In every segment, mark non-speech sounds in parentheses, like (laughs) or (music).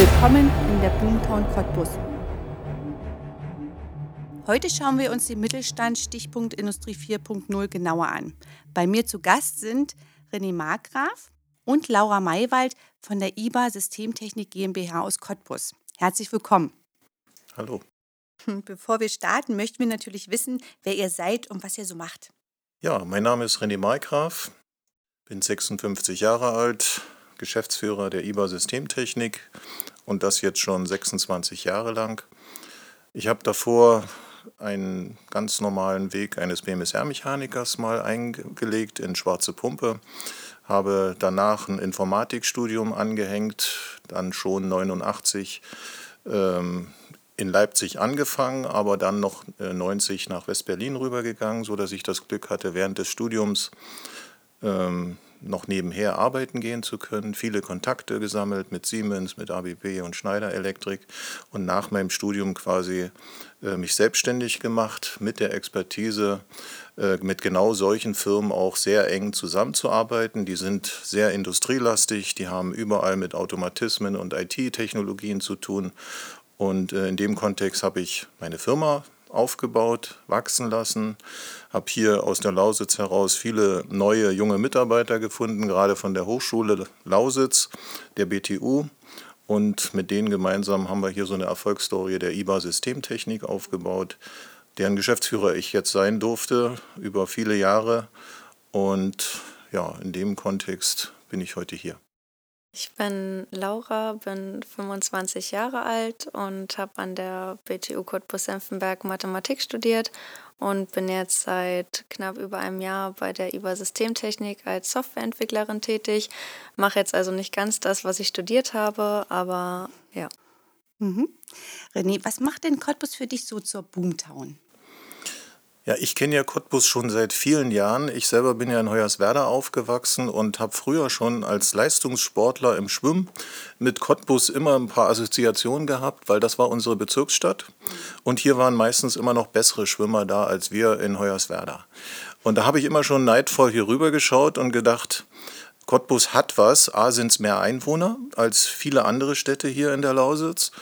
Willkommen in der Boomtown Cottbus. Heute schauen wir uns den Mittelstand Stichpunkt Industrie 4.0 genauer an. Bei mir zu Gast sind René Markgraf und Laura Maywald von der IBA Systemtechnik GmbH aus Cottbus. Herzlich willkommen. Hallo. Bevor wir starten, möchten wir natürlich wissen, wer ihr seid und was ihr so macht. Ja, mein Name ist René Markgraf, bin 56 Jahre alt, Geschäftsführer der IBA Systemtechnik und das jetzt schon 26 Jahre lang. Ich habe davor einen ganz normalen Weg eines BMSR-Mechanikers mal eingelegt in Schwarze Pumpe, habe danach ein Informatikstudium angehängt, dann schon 89 ähm, in Leipzig angefangen, aber dann noch 90 äh, nach West-Berlin rübergegangen, sodass ich das Glück hatte, während des Studiums ähm, noch nebenher arbeiten gehen zu können, viele Kontakte gesammelt mit Siemens, mit ABB und Schneider Elektrik und nach meinem Studium quasi äh, mich selbstständig gemacht mit der Expertise, äh, mit genau solchen Firmen auch sehr eng zusammenzuarbeiten. Die sind sehr industrielastig, die haben überall mit Automatismen und IT-Technologien zu tun. Und äh, in dem Kontext habe ich meine Firma aufgebaut, wachsen lassen. Habe hier aus der Lausitz heraus viele neue junge Mitarbeiter gefunden, gerade von der Hochschule Lausitz, der BTU. Und mit denen gemeinsam haben wir hier so eine Erfolgsstory der IBA Systemtechnik aufgebaut, deren Geschäftsführer ich jetzt sein durfte über viele Jahre. Und ja, in dem Kontext bin ich heute hier. Ich bin Laura, bin 25 Jahre alt und habe an der BTU Cottbus-Senftenberg Mathematik studiert und bin jetzt seit knapp über einem Jahr bei der IBA Systemtechnik als Softwareentwicklerin tätig. Mache jetzt also nicht ganz das, was ich studiert habe, aber ja. Mhm. René, was macht denn Cottbus für dich so zur Boomtown? Ja, ich kenne ja Cottbus schon seit vielen Jahren. Ich selber bin ja in Hoyerswerda aufgewachsen und habe früher schon als Leistungssportler im Schwimmen mit Cottbus immer ein paar Assoziationen gehabt, weil das war unsere Bezirksstadt. Und hier waren meistens immer noch bessere Schwimmer da als wir in Hoyerswerda. Und da habe ich immer schon neidvoll hier rüber geschaut und gedacht, Cottbus hat was. A sind es mehr Einwohner als viele andere Städte hier in der Lausitz.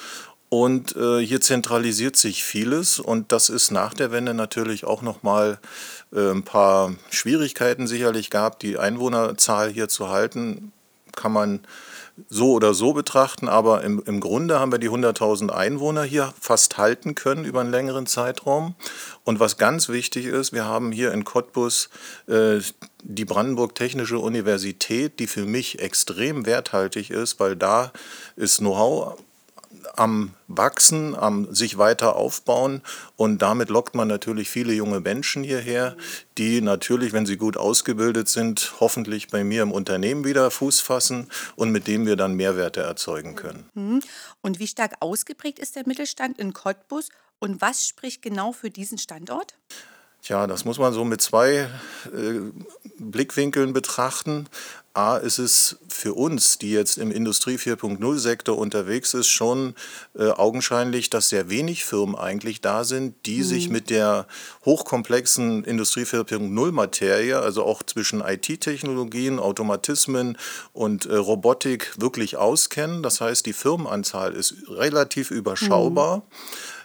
Und äh, hier zentralisiert sich vieles und das ist nach der Wende natürlich auch nochmal äh, ein paar Schwierigkeiten sicherlich gab. Die Einwohnerzahl hier zu halten, kann man so oder so betrachten, aber im, im Grunde haben wir die 100.000 Einwohner hier fast halten können über einen längeren Zeitraum. Und was ganz wichtig ist, wir haben hier in Cottbus äh, die Brandenburg Technische Universität, die für mich extrem werthaltig ist, weil da ist Know-how am Wachsen, am sich weiter aufbauen und damit lockt man natürlich viele junge Menschen hierher, die natürlich, wenn sie gut ausgebildet sind, hoffentlich bei mir im Unternehmen wieder Fuß fassen und mit dem wir dann Mehrwerte erzeugen können. Mhm. Und wie stark ausgeprägt ist der Mittelstand in Cottbus und was spricht genau für diesen Standort? Tja, das muss man so mit zwei äh, Blickwinkeln betrachten. A ist es für uns, die jetzt im Industrie 4.0 Sektor unterwegs ist, schon äh, augenscheinlich, dass sehr wenig Firmen eigentlich da sind, die mhm. sich mit der hochkomplexen Industrie 4.0 Materie, also auch zwischen IT-Technologien, Automatismen und äh, Robotik wirklich auskennen. Das heißt, die Firmenanzahl ist relativ überschaubar. Mhm.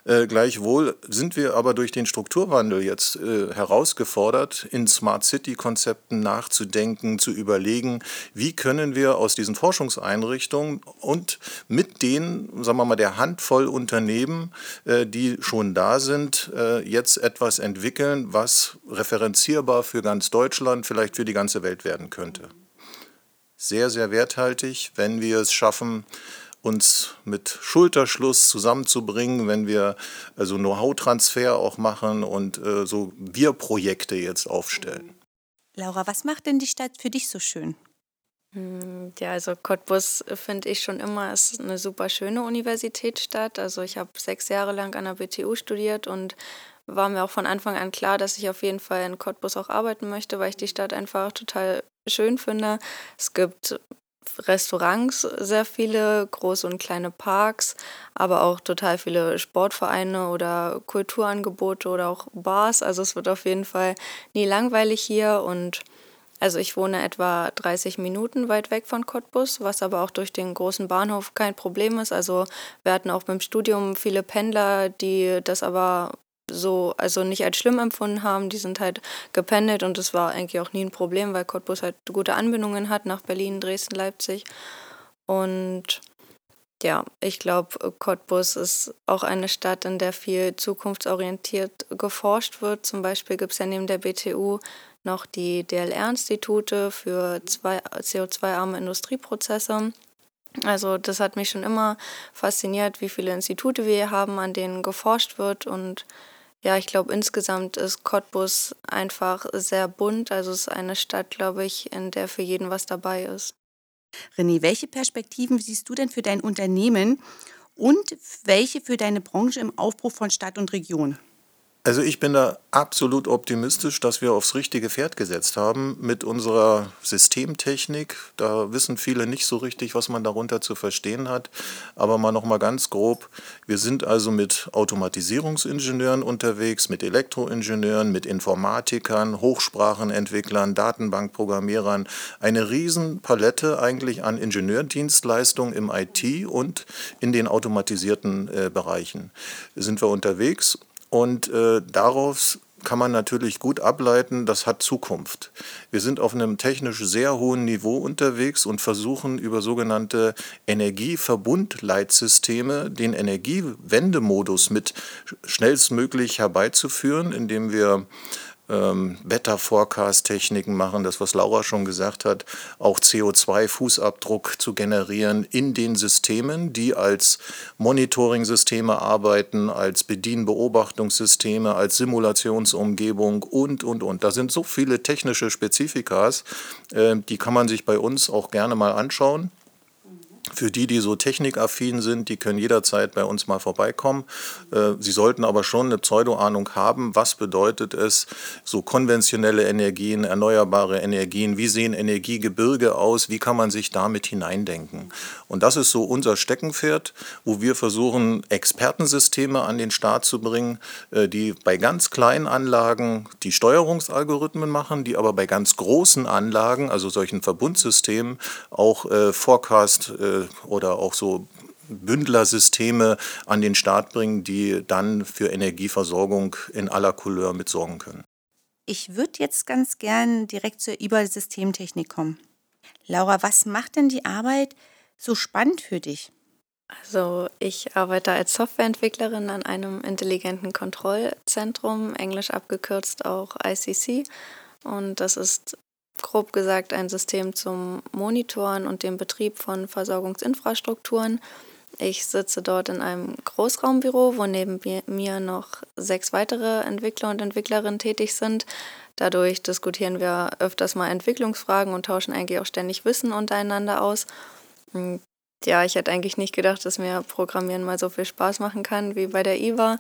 Äh, gleichwohl sind wir aber durch den Strukturwandel jetzt äh, herausgefordert, in Smart City-Konzepten nachzudenken, zu überlegen, wie können wir aus diesen Forschungseinrichtungen und mit den, sagen wir mal, der Handvoll Unternehmen, äh, die schon da sind, äh, jetzt etwas entwickeln, was referenzierbar für ganz Deutschland, vielleicht für die ganze Welt werden könnte. Sehr, sehr werthaltig, wenn wir es schaffen, uns mit Schulterschluss zusammenzubringen, wenn wir also Know-how-Transfer auch machen und äh, so Wir-Projekte jetzt aufstellen. Laura, was macht denn die Stadt für dich so schön? Hm, ja, also Cottbus finde ich schon immer ist eine super schöne Universitätsstadt. Also ich habe sechs Jahre lang an der BTU studiert und war mir auch von Anfang an klar, dass ich auf jeden Fall in Cottbus auch arbeiten möchte, weil ich die Stadt einfach total schön finde. Es gibt Restaurants, sehr viele große und kleine Parks, aber auch total viele Sportvereine oder Kulturangebote oder auch Bars. Also es wird auf jeden Fall nie langweilig hier und Also ich wohne etwa 30 Minuten weit weg von Cottbus, was aber auch durch den großen Bahnhof kein Problem ist. Also wir hatten auch beim Studium viele Pendler, die das aber so, also nicht als schlimm empfunden haben. Die sind halt gependelt und das war eigentlich auch nie ein Problem, weil Cottbus halt gute Anbindungen hat nach Berlin, Dresden, Leipzig. Und ja, ich glaube, Cottbus ist auch eine Stadt, in der viel zukunftsorientiert geforscht wird. Zum Beispiel gibt es ja neben der BTU noch die DLR-Institute für CO2-arme Industrieprozesse. Also das hat mich schon immer fasziniert, wie viele Institute wir hier haben, an denen geforscht wird. Und ja, ich glaube, insgesamt ist Cottbus einfach sehr bunt. Also es ist eine Stadt, glaube ich, in der für jeden was dabei ist. René, welche Perspektiven siehst du denn für dein Unternehmen und welche für deine Branche im Aufbruch von Stadt und Region? Also ich bin da absolut optimistisch, dass wir aufs richtige Pferd gesetzt haben mit unserer Systemtechnik. Da wissen viele nicht so richtig, was man darunter zu verstehen hat. Aber mal noch mal ganz grob: Wir sind also mit Automatisierungsingenieuren unterwegs, mit Elektroingenieuren, mit Informatikern, Hochsprachenentwicklern, Datenbankprogrammierern. Eine Riesenpalette eigentlich an Ingenieurdienstleistungen im IT und in den automatisierten äh, Bereichen sind wir unterwegs. Und äh, daraus kann man natürlich gut ableiten, das hat Zukunft. Wir sind auf einem technisch sehr hohen Niveau unterwegs und versuchen über sogenannte Energieverbundleitsysteme den Energiewendemodus mit schnellstmöglich herbeizuführen, indem wir ähm, Wetter-Forecast-Techniken machen, das, was Laura schon gesagt hat, auch CO2-Fußabdruck zu generieren in den Systemen, die als Monitoring-Systeme arbeiten, als Bedienbeobachtungssysteme, als Simulationsumgebung und, und, und. Da sind so viele technische Spezifikas, äh, die kann man sich bei uns auch gerne mal anschauen. Für die, die so technikaffin sind, die können jederzeit bei uns mal vorbeikommen. Äh, sie sollten aber schon eine Pseudo-Ahnung haben, was bedeutet es, so konventionelle Energien, erneuerbare Energien, wie sehen Energiegebirge aus, wie kann man sich damit hineindenken. Und das ist so unser Steckenpferd, wo wir versuchen, Expertensysteme an den Start zu bringen, äh, die bei ganz kleinen Anlagen die Steuerungsalgorithmen machen, die aber bei ganz großen Anlagen, also solchen Verbundsystemen, auch äh, Oder auch so Bündlersysteme an den Start bringen, die dann für Energieversorgung in aller Couleur mitsorgen können. Ich würde jetzt ganz gern direkt zur IBA-Systemtechnik kommen. Laura, was macht denn die Arbeit so spannend für dich? Also ich arbeite als Softwareentwicklerin an einem intelligenten Kontrollzentrum, englisch abgekürzt auch ICC. Und das ist grob gesagt ein System zum Monitoren und dem Betrieb von Versorgungsinfrastrukturen. Ich sitze dort in einem Großraumbüro, wo neben mir noch sechs weitere Entwickler und Entwicklerinnen tätig sind. Dadurch diskutieren wir öfters mal Entwicklungsfragen und tauschen eigentlich auch ständig Wissen untereinander aus. Ja, ich hätte eigentlich nicht gedacht, dass mir Programmieren mal so viel Spaß machen kann wie bei der IWA.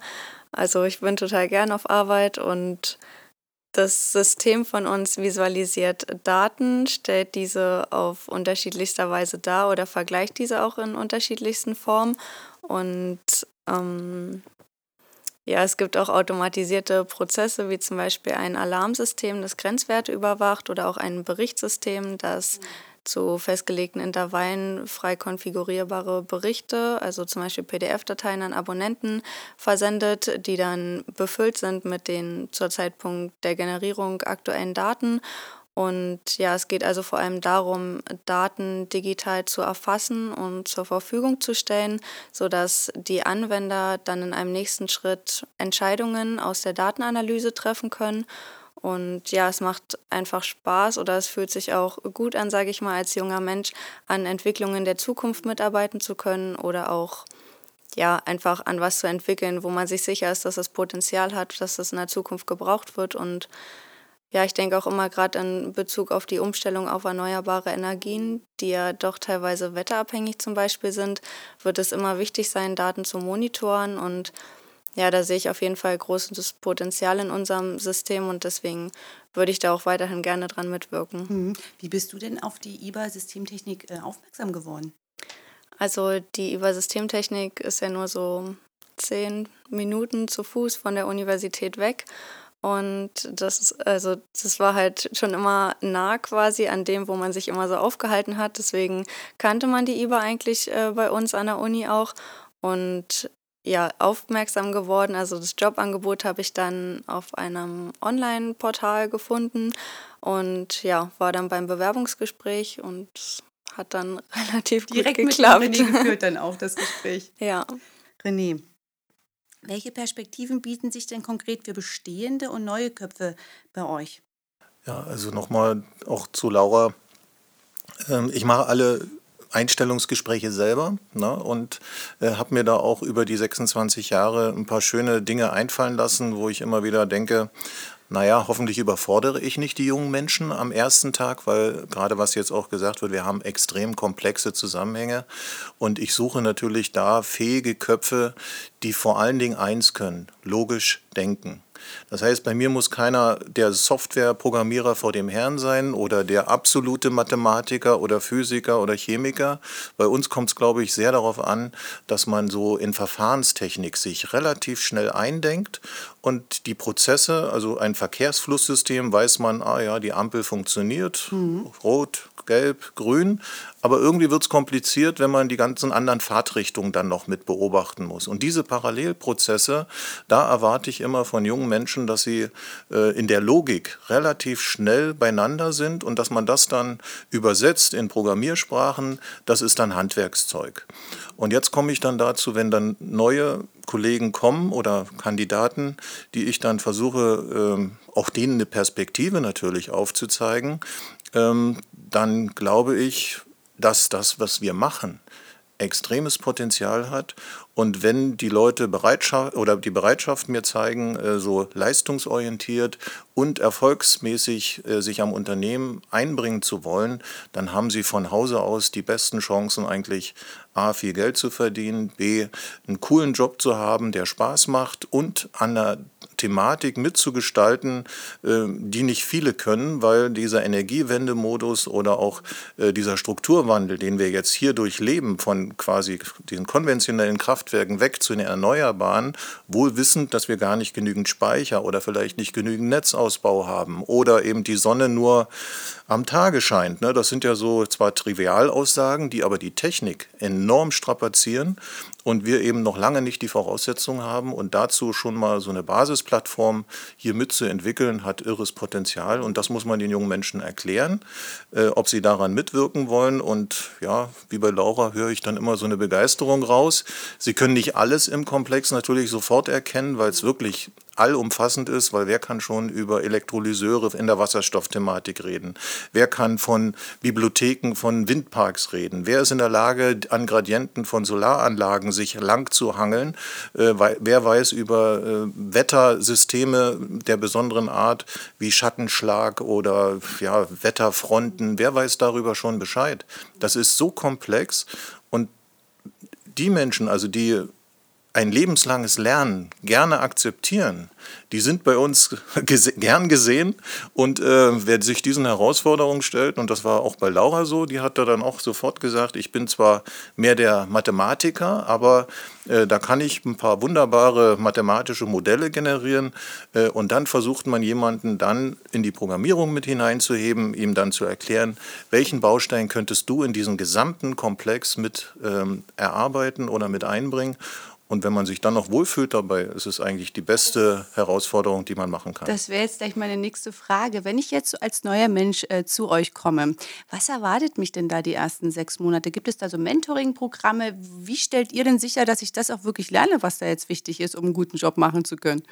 Also ich bin total gern auf Arbeit und das System von uns visualisiert Daten, stellt diese auf unterschiedlichster Weise dar oder vergleicht diese auch in unterschiedlichsten Formen. Und ähm, ja, es gibt auch automatisierte Prozesse, wie zum Beispiel ein Alarmsystem, das Grenzwerte überwacht oder auch ein Berichtssystem, das mhm zu festgelegten Intervallen frei konfigurierbare Berichte, also zum Beispiel PDF-Dateien an Abonnenten versendet, die dann befüllt sind mit den zur Zeitpunkt der Generierung aktuellen Daten. Und ja, es geht also vor allem darum, Daten digital zu erfassen und zur Verfügung zu stellen, sodass die Anwender dann in einem nächsten Schritt Entscheidungen aus der Datenanalyse treffen können und ja, es macht einfach Spaß oder es fühlt sich auch gut an, sage ich mal, als junger Mensch an Entwicklungen der Zukunft mitarbeiten zu können oder auch ja, einfach an was zu entwickeln, wo man sich sicher ist, dass es Potenzial hat, dass es in der Zukunft gebraucht wird. Und ja, ich denke auch immer gerade in Bezug auf die Umstellung auf erneuerbare Energien, die ja doch teilweise wetterabhängig zum Beispiel sind, wird es immer wichtig sein, Daten zu monitoren und ja, da sehe ich auf jeden Fall großes Potenzial in unserem System und deswegen würde ich da auch weiterhin gerne dran mitwirken. Mhm. Wie bist du denn auf die IBA-Systemtechnik äh, aufmerksam geworden? Also die IBA-Systemtechnik ist ja nur so zehn Minuten zu Fuß von der Universität weg. Und das ist, also das war halt schon immer nah quasi an dem, wo man sich immer so aufgehalten hat. Deswegen kannte man die IBA eigentlich äh, bei uns an der Uni auch. Und ja, aufmerksam geworden. Also das Jobangebot habe ich dann auf einem Online-Portal gefunden und ja, war dann beim Bewerbungsgespräch und hat dann (laughs) relativ Direkt gut geklappt. Direkt mit René geführt dann auch das (laughs) Gespräch. ja. René, welche Perspektiven bieten sich denn konkret für bestehende und neue Köpfe bei euch? Ja, also nochmal auch zu Laura. Ähm, ich mache alle Einstellungsgespräche selber ne, und äh, habe mir da auch über die 26 Jahre ein paar schöne Dinge einfallen lassen, wo ich immer wieder denke, naja, hoffentlich überfordere ich nicht die jungen Menschen am ersten Tag, weil gerade was jetzt auch gesagt wird, wir haben extrem komplexe Zusammenhänge. Und ich suche natürlich da fähige Köpfe, die vor allen Dingen eins können, logisch denken. Das heißt, bei mir muss keiner der Softwareprogrammierer vor dem Herrn sein oder der absolute Mathematiker oder Physiker oder Chemiker. Bei uns kommt es, glaube ich, sehr darauf an, dass man so in Verfahrenstechnik sich relativ schnell eindenkt und die Prozesse, also ein Verkehrsflusssystem, weiß man, ah ja, die Ampel funktioniert, mhm. rot, gelb, grün. Aber irgendwie wird es kompliziert, wenn man die ganzen anderen Fahrtrichtungen dann noch mit beobachten muss. Und diese Parallelprozesse, da erwarte ich immer von jungen Menschen, dass sie äh, in der Logik relativ schnell beieinander sind und dass man das dann übersetzt in Programmiersprachen, das ist dann Handwerkszeug. Und jetzt komme ich dann dazu, wenn dann neue Kollegen kommen oder Kandidaten, die ich dann versuche, ähm, auch denen eine Perspektive natürlich aufzuzeigen, ähm, dann glaube ich, dass das, was wir machen, extremes Potenzial hat. Und wenn die Leute Bereitschaft oder die Bereitschaft mir zeigen, äh, so leistungsorientiert und erfolgsmäßig äh, sich am Unternehmen einbringen zu wollen, dann haben sie von Hause aus die besten Chancen eigentlich A, viel Geld zu verdienen, B, einen coolen Job zu haben, der Spaß macht und an der Thematik mitzugestalten, äh, die nicht viele können, weil dieser Energiewendemodus oder auch dieser Strukturwandel, den wir jetzt hier durchleben, von quasi diesen konventionellen Kraftwerken weg zu den Erneuerbaren, wohl wissend, dass wir gar nicht genügend Speicher oder vielleicht nicht genügend Netzausbau haben oder eben die Sonne nur am Tage scheint. Ne? Das sind ja so zwar Trivialaussagen, die aber die Technik enorm strapazieren und wir eben noch lange nicht die Voraussetzungen haben und dazu schon mal so eine Basisplattform hier mitzuentwickeln, hat irres Potenzial und das muss man den jungen Menschen erklären, äh, ob sie daran mitwirken wollen und ja, wie bei Laura höre ich dann immer so eine Begeisterung raus. Sie können nicht alles im Komplex natürlich sofort erkennen, weil es wirklich allumfassend ist, weil wer kann schon über Elektrolyseure in der Wasserstoffthematik reden? Wer kann von Bibliotheken von Windparks reden? Wer ist in der Lage, an Gradienten von Solaranlagen sich lang zu hangeln? Äh, wer weiß über äh, Wettersysteme der besonderen Art wie Schattenschlag oder ja, Wetterfronten? Wer weiß darüber schon Bescheid? Das ist so komplex und die Menschen, also die ein lebenslanges Lernen gerne akzeptieren, die sind bei uns (laughs) gese gern gesehen. Und äh, wer sich diesen Herausforderungen stellt, und das war auch bei Laura so, die hat da dann auch sofort gesagt, ich bin zwar mehr der Mathematiker, aber äh, da kann ich ein paar wunderbare mathematische Modelle generieren äh, und dann versucht man jemanden dann in die Programmierung mit hineinzuheben, ihm dann zu erklären, welchen Baustein könntest du in diesen gesamten Komplex mit ähm, erarbeiten oder mit einbringen und wenn man sich dann noch wohlfühlt dabei, ist es eigentlich die beste Herausforderung, die man machen kann. Das wäre jetzt gleich meine nächste Frage. Wenn ich jetzt als neuer Mensch äh, zu euch komme, was erwartet mich denn da die ersten sechs Monate? Gibt es da so Mentoring-Programme? Wie stellt ihr denn sicher, dass ich das auch wirklich lerne, was da jetzt wichtig ist, um einen guten Job machen zu können?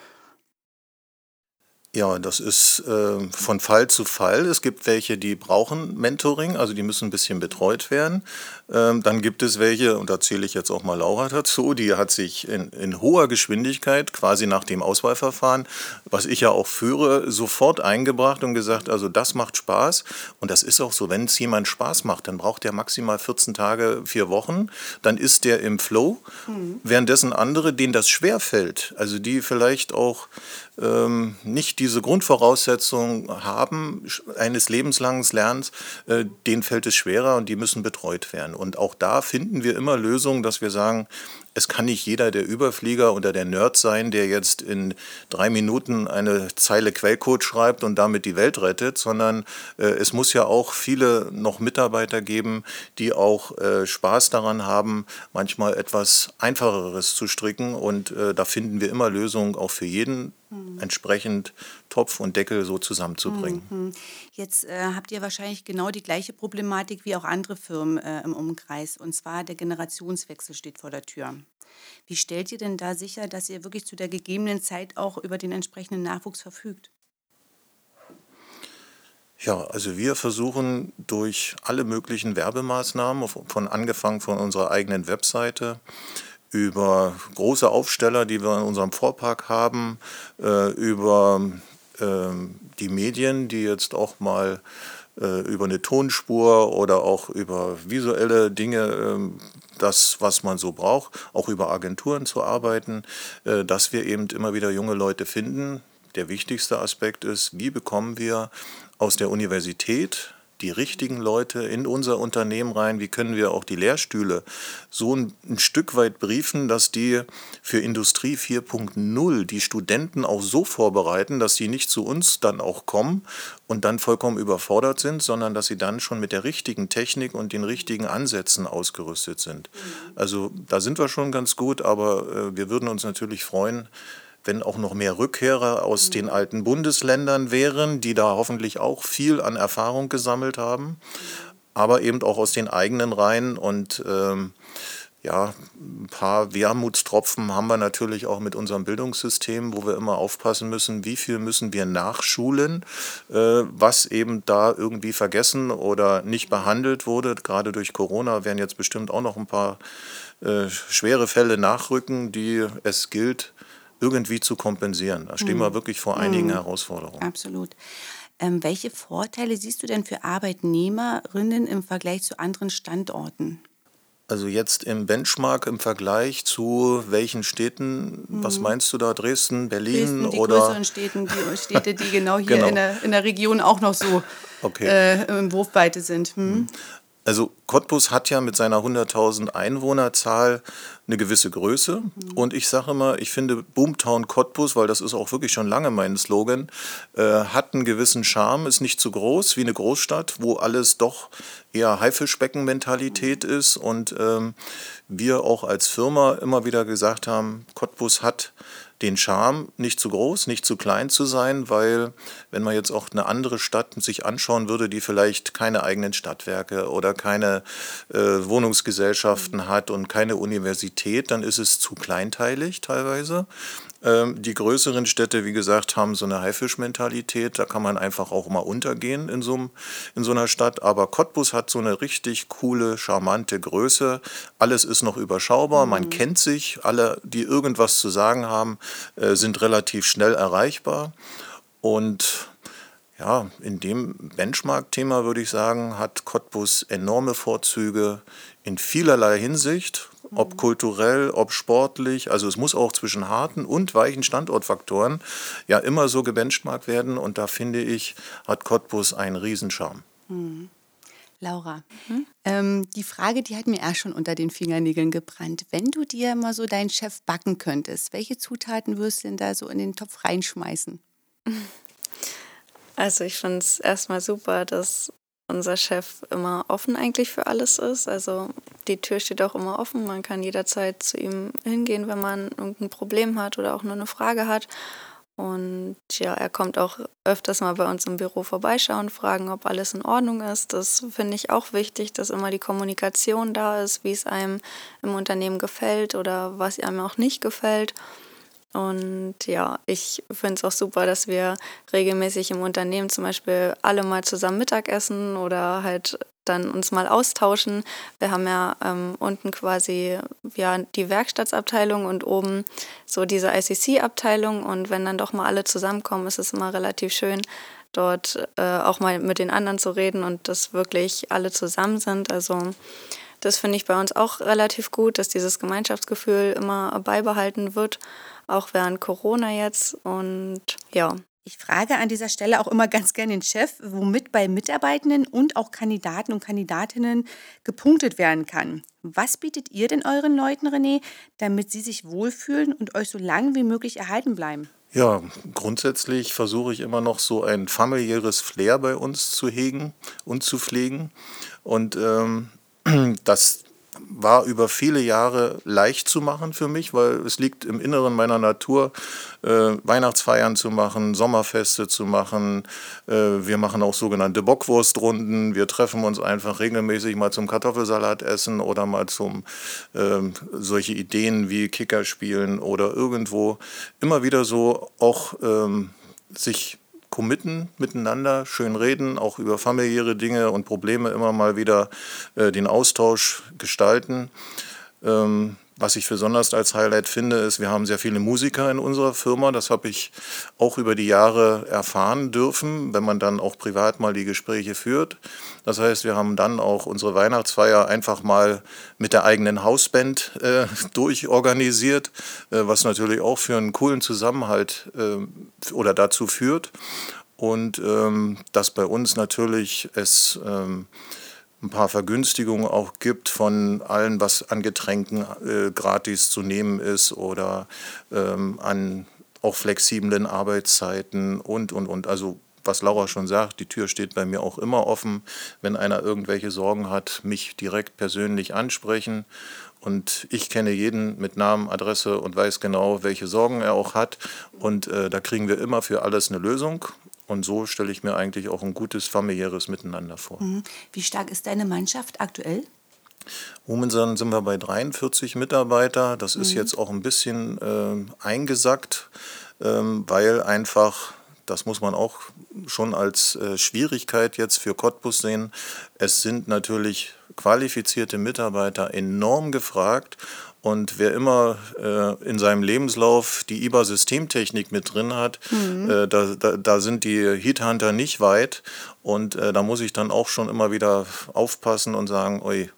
Ja, das ist äh, von Fall zu Fall. Es gibt welche, die brauchen Mentoring, also die müssen ein bisschen betreut werden. Ähm, dann gibt es welche, und da zähle ich jetzt auch mal Laura dazu, die hat sich in, in hoher Geschwindigkeit, quasi nach dem Auswahlverfahren, was ich ja auch führe, sofort eingebracht und gesagt, also das macht Spaß. Und das ist auch so, wenn es jemand Spaß macht, dann braucht der maximal 14 Tage, vier Wochen, dann ist der im Flow. Mhm. Währenddessen andere, denen das schwerfällt, also die vielleicht auch ähm, nicht diese Grundvoraussetzungen haben eines lebenslangen Lernens, äh, denen fällt es schwerer und die müssen betreut werden. Und auch da finden wir immer Lösungen, dass wir sagen, es kann nicht jeder der Überflieger oder der Nerd sein, der jetzt in drei Minuten eine Zeile Quellcode schreibt und damit die Welt rettet, sondern äh, es muss ja auch viele noch Mitarbeiter geben, die auch äh, Spaß daran haben, manchmal etwas Einfacheres zu stricken. Und äh, da finden wir immer Lösungen auch für jeden mhm. entsprechend Topf und Deckel so zusammenzubringen. Mhm. Jetzt äh, habt ihr wahrscheinlich genau die gleiche Problematik wie auch andere Firmen äh, im Umkreis. Und zwar der Generationswechsel steht vor der Tür. Wie stellt ihr denn da sicher, dass ihr wirklich zu der gegebenen Zeit auch über den entsprechenden Nachwuchs verfügt? Ja, also wir versuchen durch alle möglichen Werbemaßnahmen, von angefangen von unserer eigenen Webseite, über große Aufsteller, die wir in unserem Vorpark haben, äh, über die Medien, die jetzt auch mal äh, über eine Tonspur oder auch über visuelle Dinge ähm, das, was man so braucht, auch über Agenturen zu arbeiten, äh, dass wir eben immer wieder junge Leute finden. Der wichtigste Aspekt ist, wie bekommen wir aus der Universität die richtigen Leute in unser Unternehmen rein? Wie können wir auch die Lehrstühle so ein, ein Stück weit briefen, dass die für Industrie 4.0 die Studenten auch so vorbereiten, dass sie nicht zu uns dann auch kommen und dann vollkommen überfordert sind, sondern dass sie dann schon mit der richtigen Technik und den richtigen Ansätzen ausgerüstet sind. Also da sind wir schon ganz gut, aber äh, wir würden uns natürlich freuen, wenn auch noch mehr Rückkehrer aus den alten Bundesländern wären, die da hoffentlich auch viel an Erfahrung gesammelt haben, aber eben auch aus den eigenen Reihen und ähm, ja, ein paar Wermutstropfen haben wir natürlich auch mit unserem Bildungssystem, wo wir immer aufpassen müssen, wie viel müssen wir nachschulen, äh, was eben da irgendwie vergessen oder nicht behandelt wurde. Gerade durch Corona werden jetzt bestimmt auch noch ein paar äh, schwere Fälle nachrücken, die es gilt, irgendwie zu kompensieren. Da stehen mhm. wir wirklich vor einigen mhm. Herausforderungen. Absolut. Ähm, welche Vorteile siehst du denn für Arbeitnehmerinnen im Vergleich zu anderen Standorten? Also jetzt im Benchmark im Vergleich zu welchen Städten, mhm. was meinst du da, Dresden, Berlin Dresden, die oder? größeren Städten, die (laughs) Städte, die genau hier genau. In, der, in der Region auch noch so okay. äh, im Wurfweite sind. Hm? Also Cottbus hat ja mit seiner 100.000 Einwohnerzahl eine gewisse Größe. Mhm. Und ich sage immer, ich finde Boomtown Cottbus, weil das ist auch wirklich schon lange mein Slogan, äh, hat einen gewissen Charme, ist nicht zu groß wie eine Großstadt, wo alles doch eher Haifischbecken-Mentalität mhm. ist. Und ähm, wir auch als Firma immer wieder gesagt haben, Cottbus hat den Charme, nicht zu groß, nicht zu klein zu sein, weil wenn man jetzt auch eine andere Stadt sich anschauen würde, die vielleicht keine eigenen Stadtwerke oder keine äh, Wohnungsgesellschaften hat und keine Universität, dann ist es zu kleinteilig teilweise. Ähm, die größeren Städte, wie gesagt, haben so eine Haifischmentalität. Da kann man einfach auch mal untergehen in so, in so einer Stadt. Aber Cottbus hat so eine richtig coole, charmante Größe. Alles ist noch überschaubar. Man mhm. kennt sich. Alle, die irgendwas zu sagen haben, äh, sind relativ schnell erreichbar. Und ja, in dem Benchmark-Thema würde ich sagen, hat Cottbus enorme Vorzüge in vielerlei Hinsicht ob kulturell, ob sportlich. Also es muss auch zwischen harten und weichen Standortfaktoren ja immer so gebenchmarkt werden. Und da finde ich, hat Cottbus einen Riesenscharme. Mhm. Laura, mhm. ähm, die Frage, die hat mir erst schon unter den Fingernägeln gebrannt. Wenn du dir mal so deinen Chef backen könntest, welche Zutaten wirst du denn da so in den Topf reinschmeißen? (laughs) Also ich finde es erstmal super, dass unser Chef immer offen eigentlich für alles ist. Also die Tür steht auch immer offen. Man kann jederzeit zu ihm hingehen, wenn man irgendein Problem hat oder auch nur eine Frage hat. Und ja, er kommt auch öfters mal bei uns im Büro vorbeischauen, fragen, ob alles in Ordnung ist. Das finde ich auch wichtig, dass immer die Kommunikation da ist, wie es einem im Unternehmen gefällt oder was einem auch nicht gefällt. Und ja, ich finde es auch super, dass wir regelmäßig im Unternehmen zum Beispiel alle mal zusammen Mittagessen oder halt dann uns mal austauschen. Wir haben ja ähm, unten quasi ja, die Werkstattsabteilung und oben so diese ICC-Abteilung. Und wenn dann doch mal alle zusammenkommen, ist es immer relativ schön, dort äh, auch mal mit den anderen zu reden und dass wirklich alle zusammen sind. Also das finde ich bei uns auch relativ gut, dass dieses Gemeinschaftsgefühl immer beibehalten wird auch während Corona jetzt. Und ja, Ich frage an dieser Stelle auch immer ganz gerne den Chef, womit bei Mitarbeitenden und auch Kandidaten und Kandidatinnen gepunktet werden kann. Was bietet ihr denn euren Leuten, René, damit sie sich wohlfühlen und euch so lange wie möglich erhalten bleiben? Ja, grundsätzlich versuche ich immer noch so ein familiäres Flair bei uns zu hegen und zu pflegen. Und ähm, (clears throat) das war über viele Jahre leicht zu machen für mich, weil es liegt im Inneren meiner Natur, äh, Weihnachtsfeiern zu machen, Sommerfeste zu machen. Äh, wir machen auch sogenannte Bockwurstrunden. Wir treffen uns einfach regelmäßig mal zum Kartoffelsalat essen oder mal zum äh, solche Ideen wie Kicker spielen oder irgendwo immer wieder so auch ähm, sich committen miteinander, schön reden, auch über familiäre Dinge und Probleme immer mal wieder äh, den Austausch gestalten. Ähm, was ich besonders als Highlight finde, ist, wir haben sehr viele Musiker in unserer Firma. Das habe ich auch über die Jahre erfahren dürfen, wenn man dann auch privat mal die Gespräche führt. Das heißt, wir haben dann auch unsere Weihnachtsfeier einfach mal mit der eigenen Hausband äh, (laughs) durchorganisiert, äh, was natürlich auch für einen coolen Zusammenhalt äh, oder dazu führt. Und ähm, dass bei uns natürlich es ähm, ein paar Vergünstigungen auch gibt von allem, was an Getränken äh, gratis zu nehmen ist oder ähm, an auch flexiblen Arbeitszeiten und, und, und. Also was Laura schon sagt, die Tür steht bei mir auch immer offen. Wenn einer irgendwelche Sorgen hat, mich direkt persönlich ansprechen. Und ich kenne jeden mit Namen, Adresse und weiß genau, welche Sorgen er auch hat. Und äh, da kriegen wir immer für alles eine Lösung. Und so stelle ich mir eigentlich auch ein gutes familiäres Miteinander vor. Mhm. Wie stark ist deine Mannschaft aktuell? Momentan sind wir bei 43 Mitarbeiter. Das ist mhm. jetzt auch ein bisschen äh, eingesackt, ähm, weil einfach, das muss man auch schon als äh, Schwierigkeit jetzt für Cottbus sehen, es sind natürlich qualifizierte Mitarbeiter enorm gefragt und wer immer äh, in seinem Lebenslauf die IBA-Systemtechnik mit drin hat, mhm. äh, da, da, da, sind die Heathunter nicht weit. Und äh, da muss ich dann auch schon immer wieder aufpassen und sagen, oi,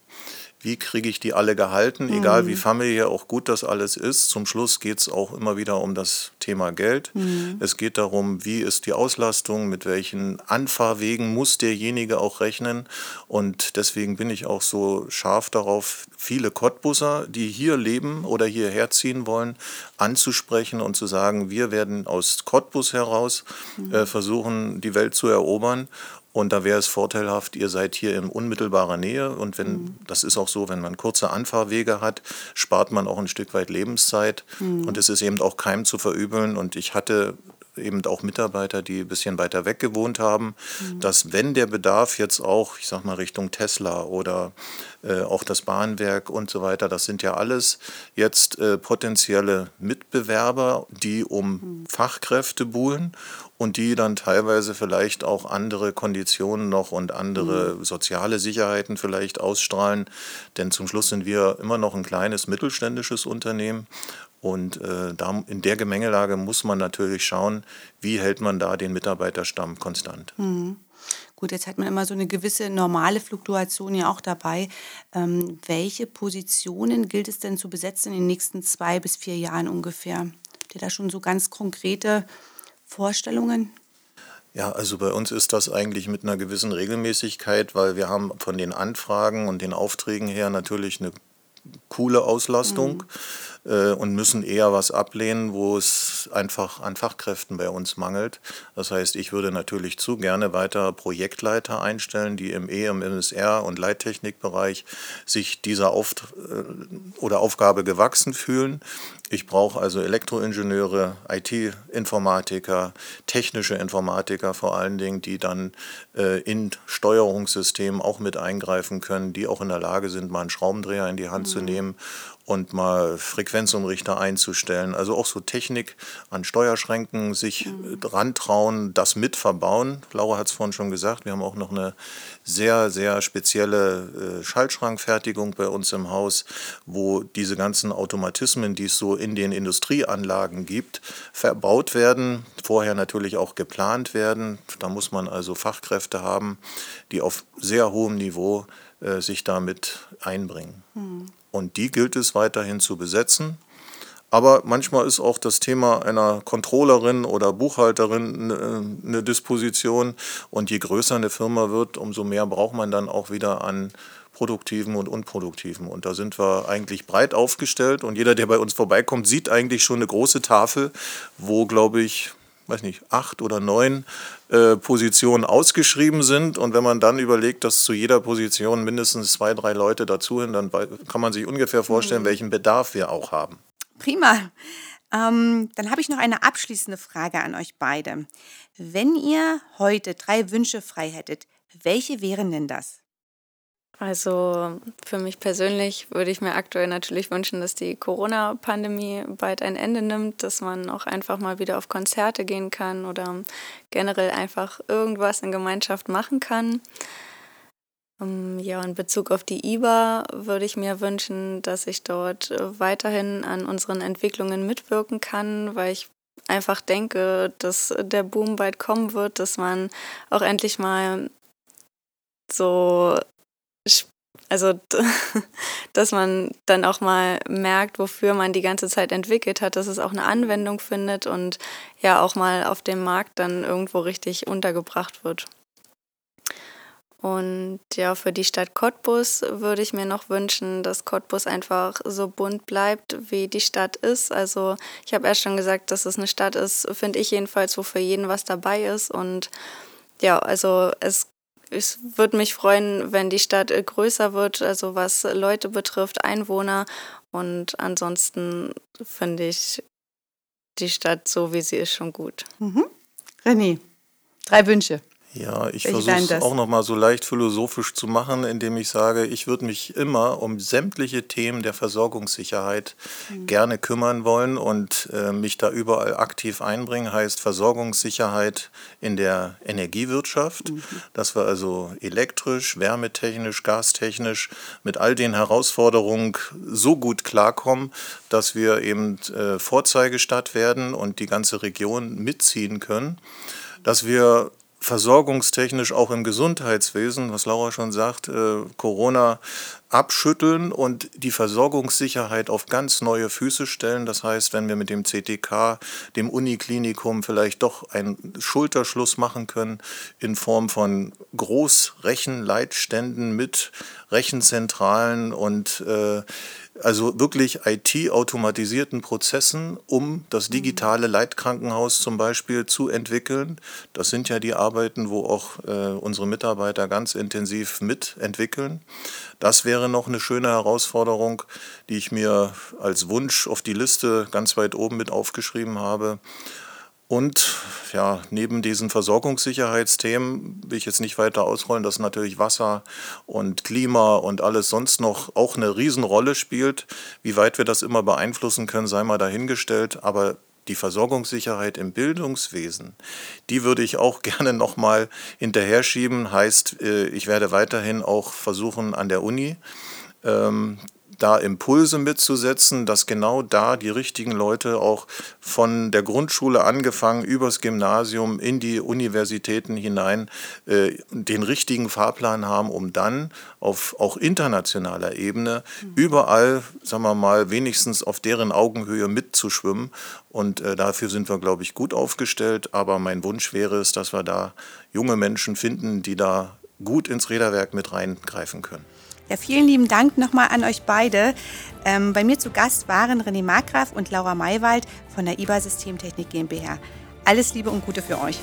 wie kriege ich die alle gehalten, mhm. egal wie familiär auch gut das alles ist. Zum Schluss geht es auch immer wieder um das Thema Geld. Mhm. Es geht darum, wie ist die Auslastung, mit welchen Anfahrwegen muss derjenige auch rechnen. Und deswegen bin ich auch so scharf darauf, viele Cottbusser, die hier leben oder hierher ziehen wollen, anzusprechen und zu sagen, wir werden aus Cottbus heraus mhm. äh, versuchen, die Welt zu erobern und da wäre es vorteilhaft, ihr seid hier in unmittelbarer Nähe. Und wenn, mhm. das ist auch so, wenn man kurze Anfahrwege hat, spart man auch ein Stück weit Lebenszeit. Mhm. Und es ist eben auch keinem zu verübeln. Und ich hatte eben auch Mitarbeiter, die ein bisschen weiter weg gewohnt haben, mhm. dass wenn der Bedarf jetzt auch, ich sag mal, Richtung Tesla oder äh, auch das Bahnwerk und so weiter, das sind ja alles jetzt äh, potenzielle Mitbewerber, die um mhm. Fachkräfte buhlen und die dann teilweise vielleicht auch andere Konditionen noch und andere mhm. soziale Sicherheiten vielleicht ausstrahlen. Denn zum Schluss sind wir immer noch ein kleines mittelständisches Unternehmen und äh, da, in der Gemengelage muss man natürlich schauen, wie hält man da den Mitarbeiterstamm konstant. Mhm. Gut, jetzt hat man immer so eine gewisse normale Fluktuation ja auch dabei. Ähm, welche Positionen gilt es denn zu besetzen in den nächsten zwei bis vier Jahren ungefähr? Habt ihr da schon so ganz konkrete Vorstellungen? Ja, also bei uns ist das eigentlich mit einer gewissen Regelmäßigkeit, weil wir haben von den Anfragen und den Aufträgen her natürlich eine coole Auslastung. Mhm und müssen eher was ablehnen, wo es einfach an Fachkräften bei uns mangelt. Das heißt, ich würde natürlich zu gerne weiter Projektleiter einstellen, die im E, im MSR und Leittechnikbereich sich dieser Auf äh, oder Aufgabe gewachsen fühlen. Ich brauche also Elektroingenieure, IT-Informatiker, technische Informatiker vor allen Dingen, die dann äh, in Steuerungssystemen auch mit eingreifen können, die auch in der Lage sind, mal einen Schraubendreher in die Hand mhm. zu nehmen und mal Frequenzumrichter einzustellen. Also auch so Technik an Steuerschränken, sich mhm. dran trauen, das mit verbauen. Laura hat es vorhin schon gesagt, wir haben auch noch eine sehr, sehr spezielle äh, Schaltschrankfertigung bei uns im Haus, wo diese ganzen Automatismen, die es so in den Industrieanlagen gibt, verbaut werden, vorher natürlich auch geplant werden. Da muss man also Fachkräfte haben, die auf sehr hohem Niveau äh, sich damit einbringen. Mhm. Und die gilt es weiterhin zu besetzen. Aber manchmal ist auch das Thema einer Controllerin oder Buchhalterin äh, eine Disposition. Und je größer eine Firma wird, umso mehr braucht man dann auch wieder an produktiven und unproduktiven. Und da sind wir eigentlich breit aufgestellt. Und jeder, der bei uns vorbeikommt, sieht eigentlich schon eine große Tafel, wo, glaube ich, weiß nicht, acht oder neun äh, Positionen ausgeschrieben sind. Und wenn man dann überlegt, dass zu jeder Position mindestens zwei, drei Leute dazuhin, dann kann man sich ungefähr vorstellen, mhm. welchen Bedarf wir auch haben. Prima. Ähm, dann habe ich noch eine abschließende Frage an euch beide. Wenn ihr heute drei Wünsche frei hättet, welche wären denn das? Also für mich persönlich würde ich mir aktuell natürlich wünschen, dass die Corona-Pandemie bald ein Ende nimmt, dass man auch einfach mal wieder auf Konzerte gehen kann oder generell einfach irgendwas in Gemeinschaft machen kann. Ähm, ja, in Bezug auf die IBA würde ich mir wünschen, dass ich dort weiterhin an unseren Entwicklungen mitwirken kann, weil ich einfach denke, dass der Boom bald kommen wird, dass man auch endlich mal so also, (laughs) dass man dann auch mal merkt, wofür man die ganze Zeit entwickelt hat, dass es auch eine Anwendung findet und ja auch mal auf dem Markt dann irgendwo richtig untergebracht wird. Und ja, für die Stadt Cottbus würde ich mir noch wünschen, dass Cottbus einfach so bunt bleibt, wie die Stadt ist. Also ich habe erst schon gesagt, dass es eine Stadt ist, finde ich jedenfalls, wo für jeden was dabei ist. Und ja, also es es würde mich freuen, wenn die Stadt äh, größer wird, also was Leute betrifft, Einwohner. Und ansonsten finde ich die Stadt so, wie sie ist, schon gut. Mhm. René, drei Wünsche. Ja, ich versuche es auch nochmal so leicht philosophisch zu machen, indem ich sage, ich würde mich immer um sämtliche Themen der Versorgungssicherheit mhm. gerne kümmern wollen und äh, mich da überall aktiv einbringen. Heißt Versorgungssicherheit in der Energiewirtschaft, mhm. dass wir also elektrisch, wärmetechnisch, gastechnisch mit all den Herausforderungen so gut klarkommen, dass wir eben äh, Vorzeigestadt werden und die ganze Region mitziehen können dass wir versorgungstechnisch auch im Gesundheitswesen, was Laura schon sagt, äh, Corona abschütteln und die Versorgungssicherheit auf ganz neue Füße stellen. Das heißt, wenn wir mit dem CTK, dem Uniklinikum vielleicht doch einen Schulterschluss machen können in Form von Großrechenleitständen mit Rechenzentralen und äh, also wirklich IT-automatisierten Prozessen, um das mhm. digitale Leitkrankenhaus zum Beispiel zu entwickeln. Das sind ja die Arbeiten, wo auch äh, unsere Mitarbeiter ganz intensiv mitentwickeln. Das wäre noch eine schöne Herausforderung, die ich mir als Wunsch auf die Liste ganz weit oben mit aufgeschrieben habe. Und ja, neben diesen Versorgungssicherheitsthemen will ich jetzt nicht weiter ausrollen, dass natürlich Wasser und Klima und alles sonst noch auch eine Riesenrolle spielt. Wie weit wir das immer beeinflussen können, sei mal dahingestellt. Aber die Versorgungssicherheit im Bildungswesen, die würde ich auch (laughs) gerne nochmal hinterher schieben. Heißt, äh, ich werde weiterhin auch versuchen an der Uni ähm, da Impulse mitzusetzen, dass genau da die richtigen Leute auch von der Grundschule angefangen übers Gymnasium in die Universitäten hinein äh, den richtigen Fahrplan haben, um dann auf auch internationaler Ebene mhm. überall, sagen wir mal, wenigstens auf deren Augenhöhe mitzuschwimmen. Und äh, dafür sind wir, glaube ich, gut aufgestellt. Aber mein Wunsch wäre es, dass wir da junge Menschen finden, die da gut ins Räderwerk mit reingreifen können. Ja, vielen lieben Dank nochmal an euch beide. Ähm, bei mir zu Gast waren René Markgraf und Laura Maywald von der IBA Systemtechnik GmbH. Alles Liebe und Gute für euch.